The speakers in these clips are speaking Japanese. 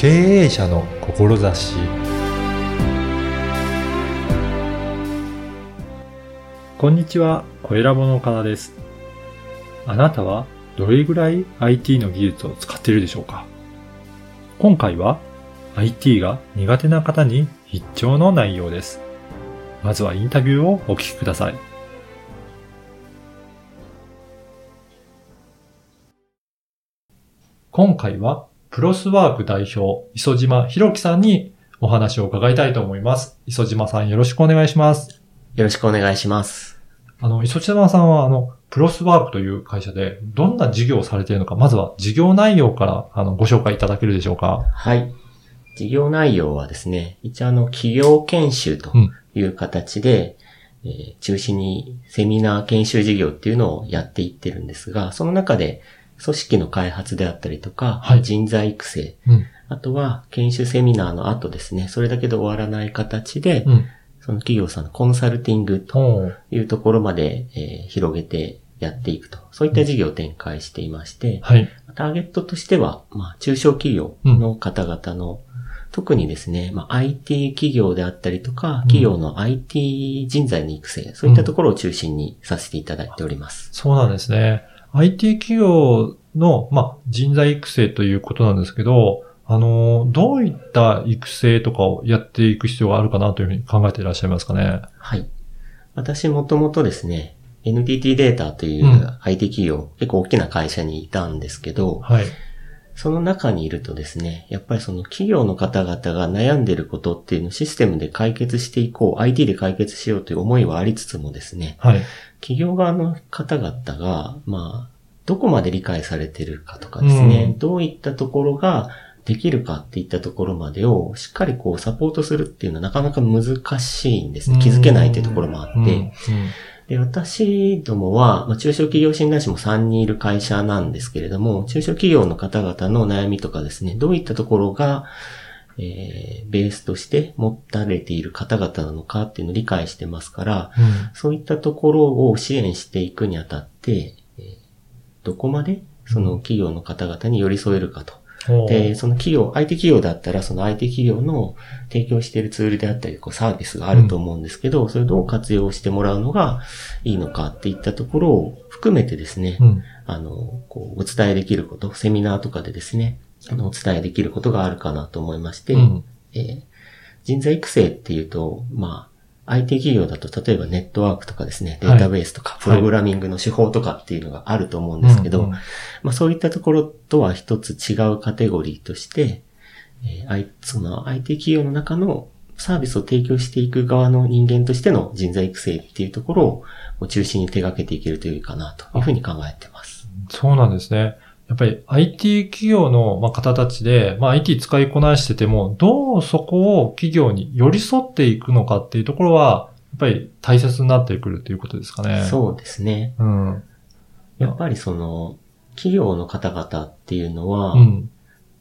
経営者の志こんにちは、小ラボの岡田です。あなたはどれぐらい IT の技術を使っているでしょうか？今回は IT が苦手な方に必聴の内容です。まずはインタビューをお聞きください。今回はプロスワーク代表、磯島博樹さんにお話を伺いたいと思います。磯島さんよろしくお願いします。よろしくお願いします。あの、磯島さんは、あの、プロスワークという会社で、どんな事業をされているのか、まずは事業内容から、あの、ご紹介いただけるでしょうか。はい。事業内容はですね、一応あの、企業研修という形で、えー中心にセミナー研修事業っていうのをやっていってるんですが、その中で組織の開発であったりとか、はい人材育成、うん。あとは研修セミナーの後ですね、それだけで終わらない形で、うん。その企業さんのコンサルティングと。いうところまで、えー広げてやっていくと。そういった事業を展開していまして、はい。ターゲットとしては、まあ、中小企業の方々の、特にですね、まあ、IT 企業であったりとか、企業の IT 人材の育成、そういったところを中心にさせていただいております。そうなんですね。IT 企業の、まあ、人材育成ということなんですけど、あの、どういった育成とかをやっていく必要があるかなというふうに考えていらっしゃいますかね？はい。私もともとですね、NTT データといううん IT 企業、結構大きな会社にいたんですけど、はい。その中にいるとですね、やっぱりその企業の方々が悩んでることっていうのをシステムで解決していこう、IT で解決しようという思いはありつつもですね、はい。企業側の方々が、まあ、どこまで理解されてるかとかですね、うん。どういったところができるかっていったところまでをしっかりこうサポートするっていうのはなかなか難しいんですね。気づけないっていうところもあって。で、私どもは、まあ、中小企業診断士も3人いる会社なんですけれども、中小企業の方々の悩みとかですね、どういったところが、えーベースとして持たれている方々なのかっていうのを理解してますから、うん。そういったところを支援していくにあたって、えーどこまでその企業の方々に寄り添えるかと。で、その企業、IT 企業だったら、その IT 企業の提供しているツールであったり、こうサービスがあると思うんですけど、それをどう活用してもらうのがいいのかっていったところを含めてですね、うん。あの、こう、お伝えできること、セミナーとかでですね、あの、お伝えできることがあるかなと思いまして、うん。えー人材育成っていうと、まあ、IT 企業だと例えばネットワークとかですね、データベースとか、プログラミングの手法とかっていうのがあると思うんですけど、まあそういったところとは一つ違うカテゴリーとして、えその IT 企業の中のサービスを提供していく側の人間としての人材育成っていうところを中心に手掛けていけるというかなというふうに考えてます。そうなんですね。やっぱり IT 企業のまあ方たちで、まあ、IT 使いこなしてても、どうそこを企業に寄り添っていくのかっていうところは、やっぱり大切になってくるということですかね。そうですね。う。うん。やっぱりその企業の方々っていうのは、うん。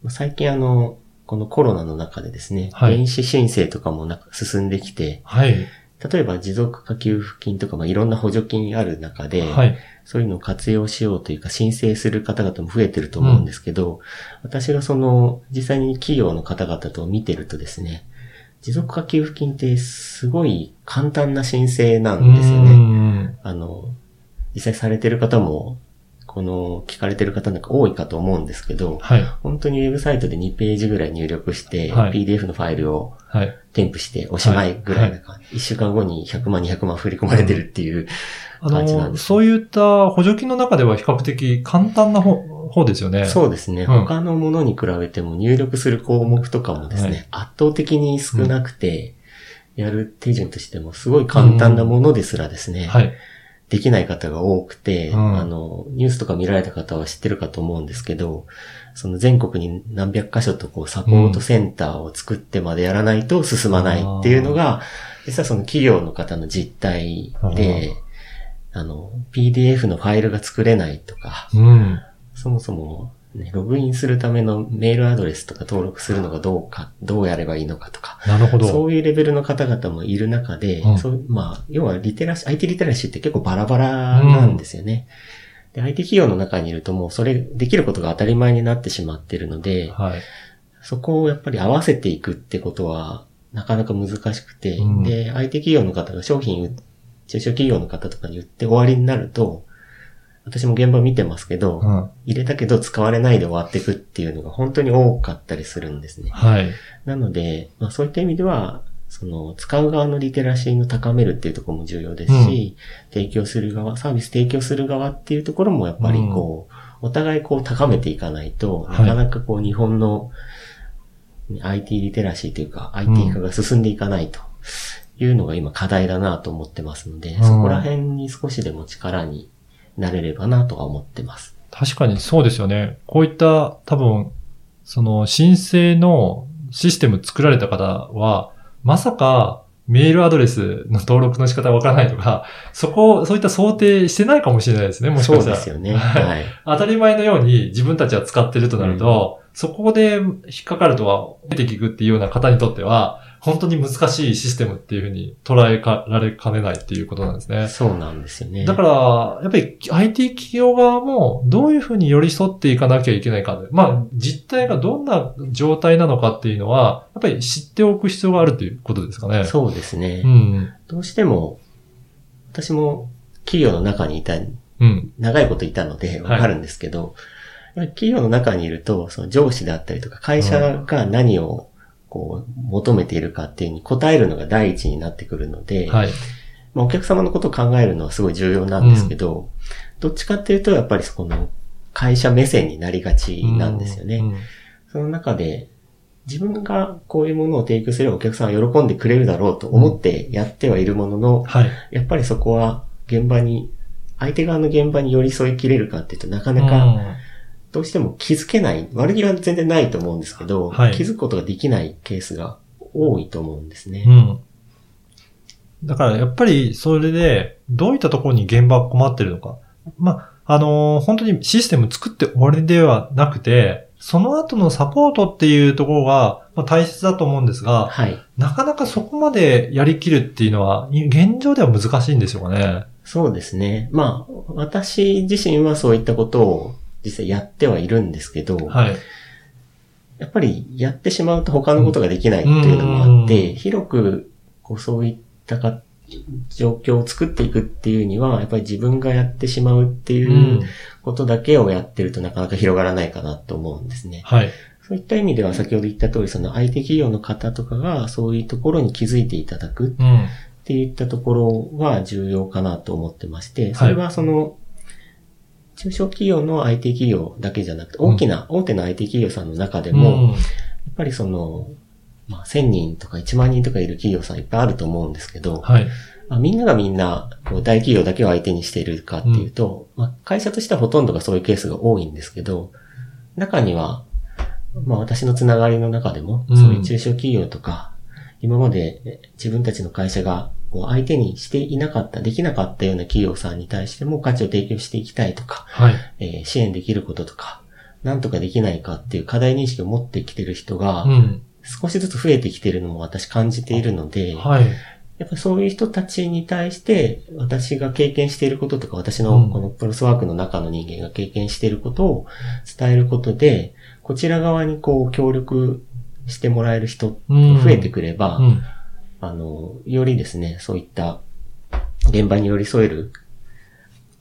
最近あの、このコロナの中でですね、はい電子申請とかもなんか進んできて、はい。例えば持続化給付金とか、まあ、いろんな補助金ある中で、はい。そういうのを活用しようというか申請する方々も増えてると思うんですけど、私がその実際に企業の方々と見てるとですね、持続化給付金ってすごい簡単な申請なんですようね。んあの、実際されてる方も、この聞かれてる方なんか多いかと思うんですけど、はい。本当にウェブサイトで2ページぐらい入力して、はい PDF のファイルをはい。添付しておしまいぐらいな感じ。1週間後に100万200万振り込まれてるっていう感じなんです。そういった補助金の中では比較的簡単な方方ですよね。そうですね。うん他のものに比べても入力する項目とかもですね、はい圧倒的に少なくて、やる手順としてもすごい簡単なものですらですね、はい。できない方が多くて、うん。あの、ニュースとか見られた方は知ってるかと思うんですけど、その全国に何百箇所とこうサポートセンターを作ってまでやらないと進まないっていうのが、実はその企業の方の実態で、あの、PDF のファイルが作れないとか、うん。そもそも、ね、ログインするためのメールアドレスとか登録するのがどうか、どうやればいいのかとか、なるほど。そういうレベルの方々もいる中で、うんそうまあ、要はリテラシー、IT リテラシーって結構バラバラなんですよね。で、IT 企業の中にいるともうそれできることが当たり前になってしまっているので、はい。そこをやっぱり合わせていくってことは、なかなか難しくて、うんで、相手企業の方が商品中小企業の方とかに売って終わりになると、私も現場見てますけど、うん。入れたけど使われないで終わっていくっていうのが本当に多かったりするんですね。はい。なので、まあそういった意味では、その、使う側のリテラシーの高めるっていうところも重要ですし、提供する側、サービス提供する側っていうところもやっぱりこう、お互いこう高めていかないと、はいなかなかこう日本の IT リテラシーというか、IT 化が進んでいかないというのが今課題だなと思ってますので、うんそこら辺に少しでも力になれればなとは思ってます。確かにそうですよね。こういった多分、その申請のシステム作られた方は、まさかメールアドレスの登録の仕方わからないとか、そこ、そういった想定してないかもしれないですね、もしかそうしたら。ですよね。はいはい。当たり前のように自分たちは使ってるとなると、そこで引っかかるとは出て聞くっていうような方にとっては、本当に難しいシステムっていうふうに捉えられかねないっていうことなんですね。そうなんですよね。だから、やっぱり IT 企業側もどういうふうに寄り添っていかなきゃいけないか。まあ、実態がどんな状態なのかっていうのは、やっぱり知っておく必要があるということですかね。そうですね。うん。どうしても、私も企業の中にいた、うん。長いこといたのでわかるんですけど、やっぱり企業の中にいると、その上司であったりとか、会社が何をこう求めているかっていうに答えるのが第一になってくるので、はい。まあ、お客様のことを考えるのはすごい重要なんですけど、どっちかっていうと、やっぱりそこの会社目線になりがちなんですよね。うんその中で、自分がこういうものを提供すればお客さんは喜んでくれるだろうと思ってやってはいるものの、はい。やっぱりそこは現場に、相手側の現場に寄り添いきれるかっていうとなかなかうんどうしても気づけない、悪気は全然ないと思うんですけど、はい気づくことができないケースが多いと思うんですね。うん。だからやっぱりそれで、どういったところに現場が困ってるのか。まあ、あのー本当にシステム作って終わりではなくて、その後のサポートっていうところがまあ大切だと思うんですが、はい。なかなかそこまでやりきるっていうのは、い現状では難しいんでしょうかね。そうですね。まあ、私自身はそういったことを実際やってはいるんですけど、はい。やっぱりやってしまうと他のことができないっていうのもあって、うん広くこうそういったか状況を作っていくっていうには、やっぱり自分がやってしまうっていううんことだけをやってるとなかなか広がらないかなと思うんですね。はい。そういった意味では先ほど言った通り、その相手企業の方とかがそういうところに気づいていただくうん。っていったところは重要かなと思ってまして、それはその、中小企業の IT 企業だけじゃなくて、大きな、大手の IT 企業さんの中でも、うん。やっぱりその、まあ、1000人とか1万人とかいる企業さんいっぱいあると思うんですけど、はい。まあ、みんながみんなこう大企業だけを相手にしているかっていうと、まあ、会社としてはほとんどがそういうケースが多いんですけど、中には、まあ私のつながりの中でも、うん。そういう中小企業とか、今までえ自分たちの会社がこう相手にしていなかった、できなかったような企業さんに対しても価値を提供していきたいとか、はい。えー支援できることとか、なんとかできないかっていう課題認識を持ってきてる人がう、ん。少しずつ増えてきてるのも私感じているので、はい。やっぱりそういう人たちに対して、私が経験していることとか、私うんのこのプロスワークの中の人間が経験していることを伝えることで、こちら側にこう協力してもらえる人増えてくれば、うん。あの、よりですね、そういった現場に寄り添える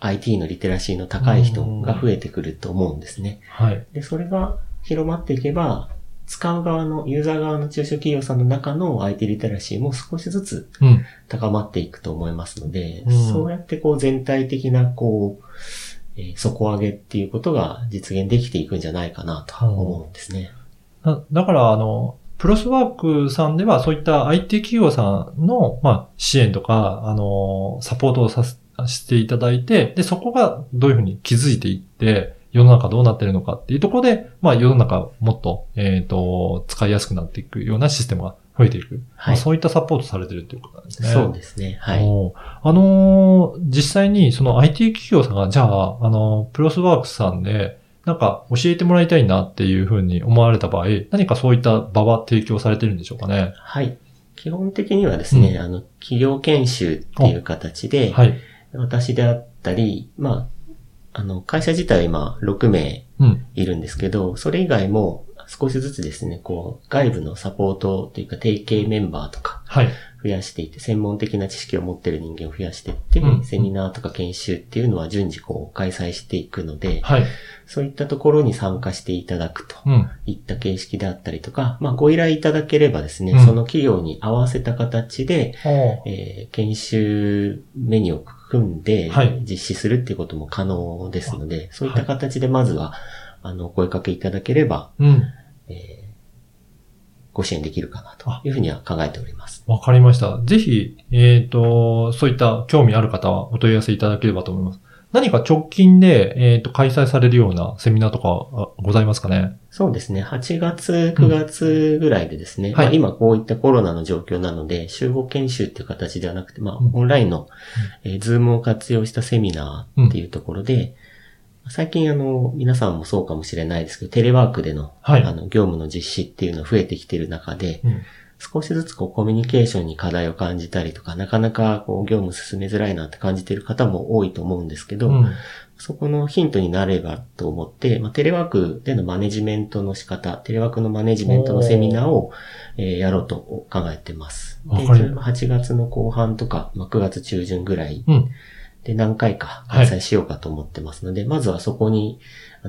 IT のリテラシーの高い人が増えてくると思うんですね。はい。で、それが広まっていけば、使う側の、ユーザー側の中小企業さんの中の IT リテラシーも少しずつうん。高まっていくと思いますので、うんそうやってこう全体的なこう、えー底上げっていうことが実現できていくんじゃないかなと思うんですね。だだから、あの、プロスワークさんではそういった IT 企業さんの、まあ、支援とか、あの、サポートをさせしていただいて、で、そこがどういうふうに気づいていって、世の中どうなってるのかっていうところで、まあ、世の中もっと、えっ、と、使いやすくなっていくようなシステムが増えていく。はいまあ、そういったサポートされてるっていうことなんですね。そうですね。はい。あのー実際にその IT 企業さんが、じゃあ、あの、プロスワークスさんで、なんか教えてもらいたいなっていうふうに思われた場合、何かそういった場は提供されてるんでしょうかね？はい。基本的にはですね、うんあの、企業研修っていう形で、はい。私であったり、まあ、あの、会社自体は今6名うん。いるんですけど、それ以外も少しずつですね、こう、外部のサポートというか提携メンバーとかはい。増やしていって、専門的な知識を持っている人間を増やしていって、うんセミナーとか研修っていうのは順次こう開催していくので、はい。そういったところに参加していただくとうん。いった形式であったりとか、まあご依頼いただければですね、うんその企業に合わせた形で、えー研修メニューを組んではい実施するっていうことも可能ですので、そういった形でまずは、あの、お声かけいただければ、うん。えーご支援できるかなというふうには考えております。わかりました。ぜひ、えっ、と、そういった興味ある方はお問い合わせいただければと思います。何か直近で、えっ、と、開催されるようなセミナーとかあございますかね？そうですね。8月、9月ぐらいでですね、はいまあ、今こういったコロナの状況なので、集合研修っていう形ではなくて、まあ、うんオンラインの、えー、ズームを活用したセミナーっていうところで、最近あの、皆さんもそうかもしれないですけど、テレワークでの、はいあの、業務の実施っていうのが増えてきている中で、うん。少しずつこうコミュニケーションに課題を感じたりとか、なかなかこう業務進めづらいなって感じている方も多いと思うんですけど、うん。そこのヒントになればと思って、まあ、テレワークでのマネジメントの仕方、テレワークのマネジメントのセミナーを、えーやろうと考えてます。で、わかるそれも8月の後半とか、まあ、9月中旬ぐらいうん。で何回か開催しようかと思ってますので、まずはそこに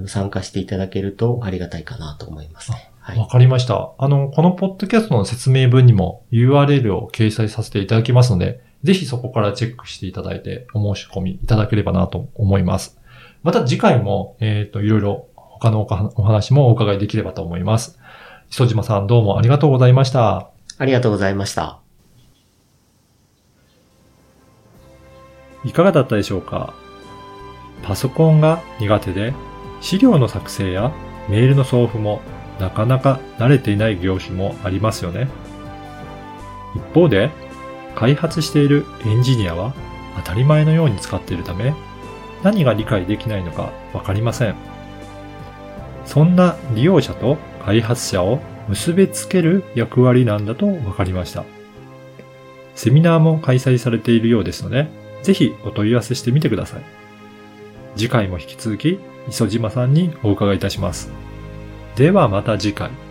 参加していただけるとありがたいかなと思いますね。はいわ。かりました。あの、このポッドキャストの説明文にも URL を掲載させていただきますので、ぜひそこからチェックしていただいてお申し込みいただければなと思います。また次回も、えっ、と、いろいろ他のお話もお伺いできればと思います。磯島さんどうもありがとうございました。ありがとうございました。いかがだったでしょうか？パソコンが苦手で、資料の作成やメールの送付もなかなか慣れていない業種もありますよね。一方で、開発しているエンジニアは当たり前のように使っているため、何が理解できないのかわかりません。そんな利用者と開発者を結びつける役割なんだとわかりました。セミナーも開催されているようですので、ぜひお問い合わせしてみてください。次回も引き続き、磯島さんにお伺いいたします。ではまた次回。